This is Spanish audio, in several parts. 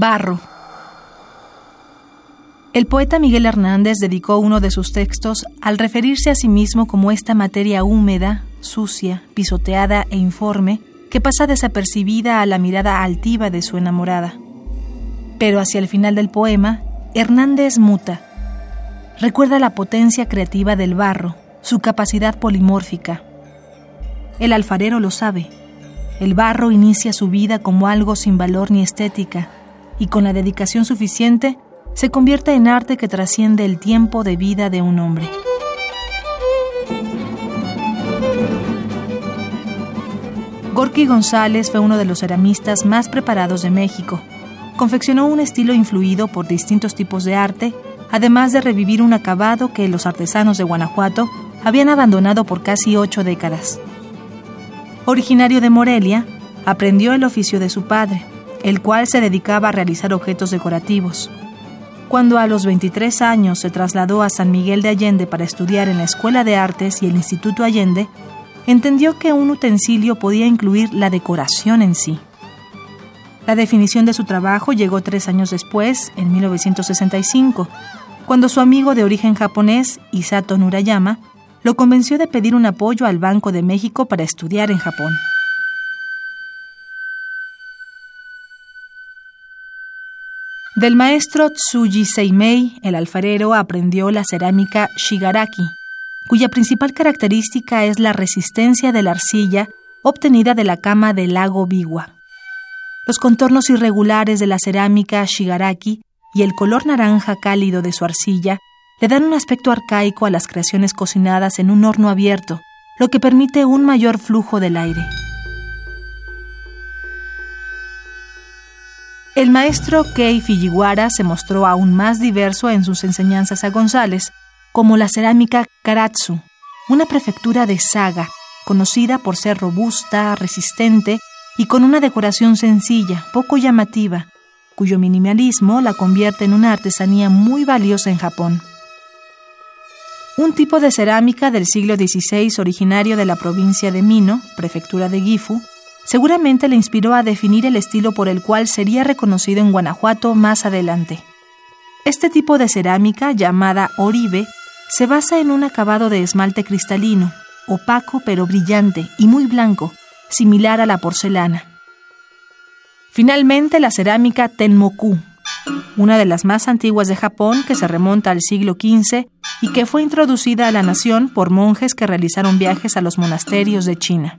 Barro. El poeta Miguel Hernández dedicó uno de sus textos al referirse a sí mismo como esta materia húmeda, sucia, pisoteada e informe que pasa desapercibida a la mirada altiva de su enamorada. Pero hacia el final del poema, Hernández muta. Recuerda la potencia creativa del barro, su capacidad polimórfica. El alfarero lo sabe. El barro inicia su vida como algo sin valor ni estética, y con la dedicación suficiente se convierte en arte que trasciende el tiempo de vida de un hombre. Gorky González fue uno de los ceramistas más preparados de México. Confeccionó un estilo influido por distintos tipos de arte, además de revivir un acabado que los artesanos de Guanajuato habían abandonado por casi ocho décadas. Originario de Morelia, aprendió el oficio de su padre, el cual se dedicaba a realizar objetos decorativos. Cuando a los 23 años se trasladó a San Miguel de Allende para estudiar en la Escuela de Artes y el Instituto Allende, entendió que un utensilio podía incluir la decoración en sí. La definición de su trabajo llegó tres años después, en 1965, cuando su amigo de origen japonés, Isato Nurayama, lo convenció de pedir un apoyo al Banco de México para estudiar en Japón. Del maestro Tsuji Seimei, el alfarero aprendió la cerámica shigaraki, cuya principal característica es la resistencia de la arcilla obtenida de la cama del lago Biwa. Los contornos irregulares de la cerámica shigaraki y el color naranja cálido de su arcilla le dan un aspecto arcaico a las creaciones cocinadas en un horno abierto, lo que permite un mayor flujo del aire. El maestro Kei Fujiwara se mostró aún más diverso en sus enseñanzas a González, como la cerámica Karatsu, una prefectura de saga, conocida por ser robusta, resistente y con una decoración sencilla, poco llamativa, cuyo minimalismo la convierte en una artesanía muy valiosa en Japón. Un tipo de cerámica del siglo XVI originario de la provincia de Mino, prefectura de Gifu, seguramente le inspiró a definir el estilo por el cual sería reconocido en Guanajuato más adelante. Este tipo de cerámica, llamada oribe, se basa en un acabado de esmalte cristalino, opaco pero brillante y muy blanco, similar a la porcelana. Finalmente, la cerámica Tenmoku, una de las más antiguas de Japón que se remonta al siglo XV y que fue introducida a la nación por monjes que realizaron viajes a los monasterios de China.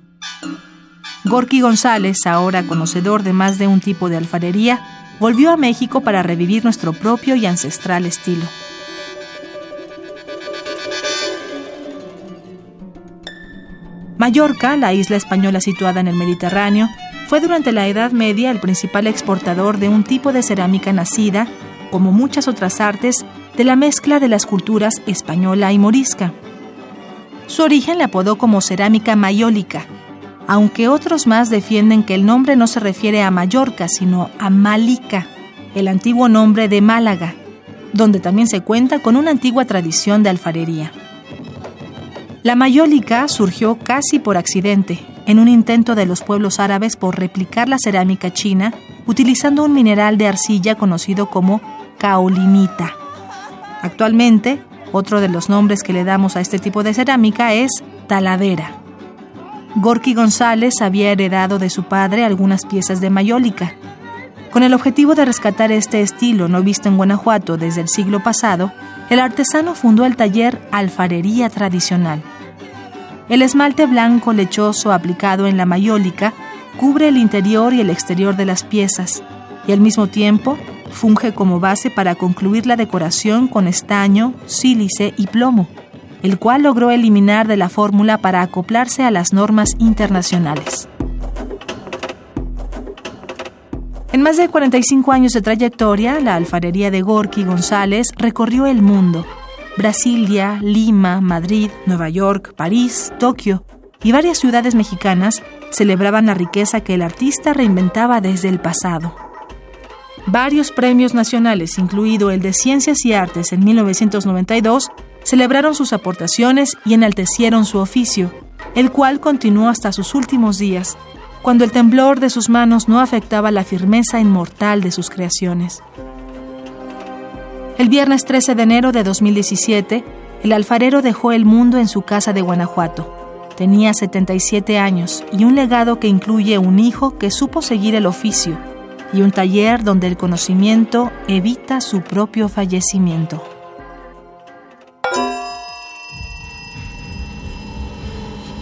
Gorky González, ahora conocedor de más de un tipo de alfarería, volvió a México para revivir nuestro propio y ancestral estilo. Mallorca, la isla española situada en el Mediterráneo, fue durante la Edad Media el principal exportador de un tipo de cerámica nacida, como muchas otras artes, de la mezcla de las culturas española y morisca. Su origen le apodó como cerámica mayólica, aunque otros más defienden que el nombre no se refiere a Mallorca, sino a Malica, el antiguo nombre de Málaga, donde también se cuenta con una antigua tradición de alfarería. La mayólica surgió casi por accidente, en un intento de los pueblos árabes por replicar la cerámica china utilizando un mineral de arcilla conocido como caolinita. Actualmente, otro de los nombres que le damos a este tipo de cerámica es taladera. Gorky González había heredado de su padre algunas piezas de mayólica. Con el objetivo de rescatar este estilo no visto en Guanajuato desde el siglo pasado, el artesano fundó el taller Alfarería Tradicional el esmalte blanco lechoso aplicado en la mayólica cubre el interior y el exterior de las piezas y al mismo tiempo funge como base para concluir la decoración con estaño, sílice y plomo, el cual logró eliminar de la fórmula para acoplarse a las normas internacionales. En más de 45 años de trayectoria, la alfarería de Gorky González recorrió el mundo Brasilia, Lima, Madrid, Nueva York, París, Tokio y varias ciudades mexicanas celebraban la riqueza que el artista reinventaba desde el pasado. Varios premios nacionales, incluido el de Ciencias y Artes en 1992, celebraron sus aportaciones y enaltecieron su oficio, el cual continuó hasta sus últimos días, cuando el temblor de sus manos no afectaba la firmeza inmortal de sus creaciones. El viernes 13 de enero de 2017, el alfarero dejó el mundo en su casa de Guanajuato. Tenía 77 años y un legado que incluye un hijo que supo seguir el oficio y un taller donde el conocimiento evita su propio fallecimiento.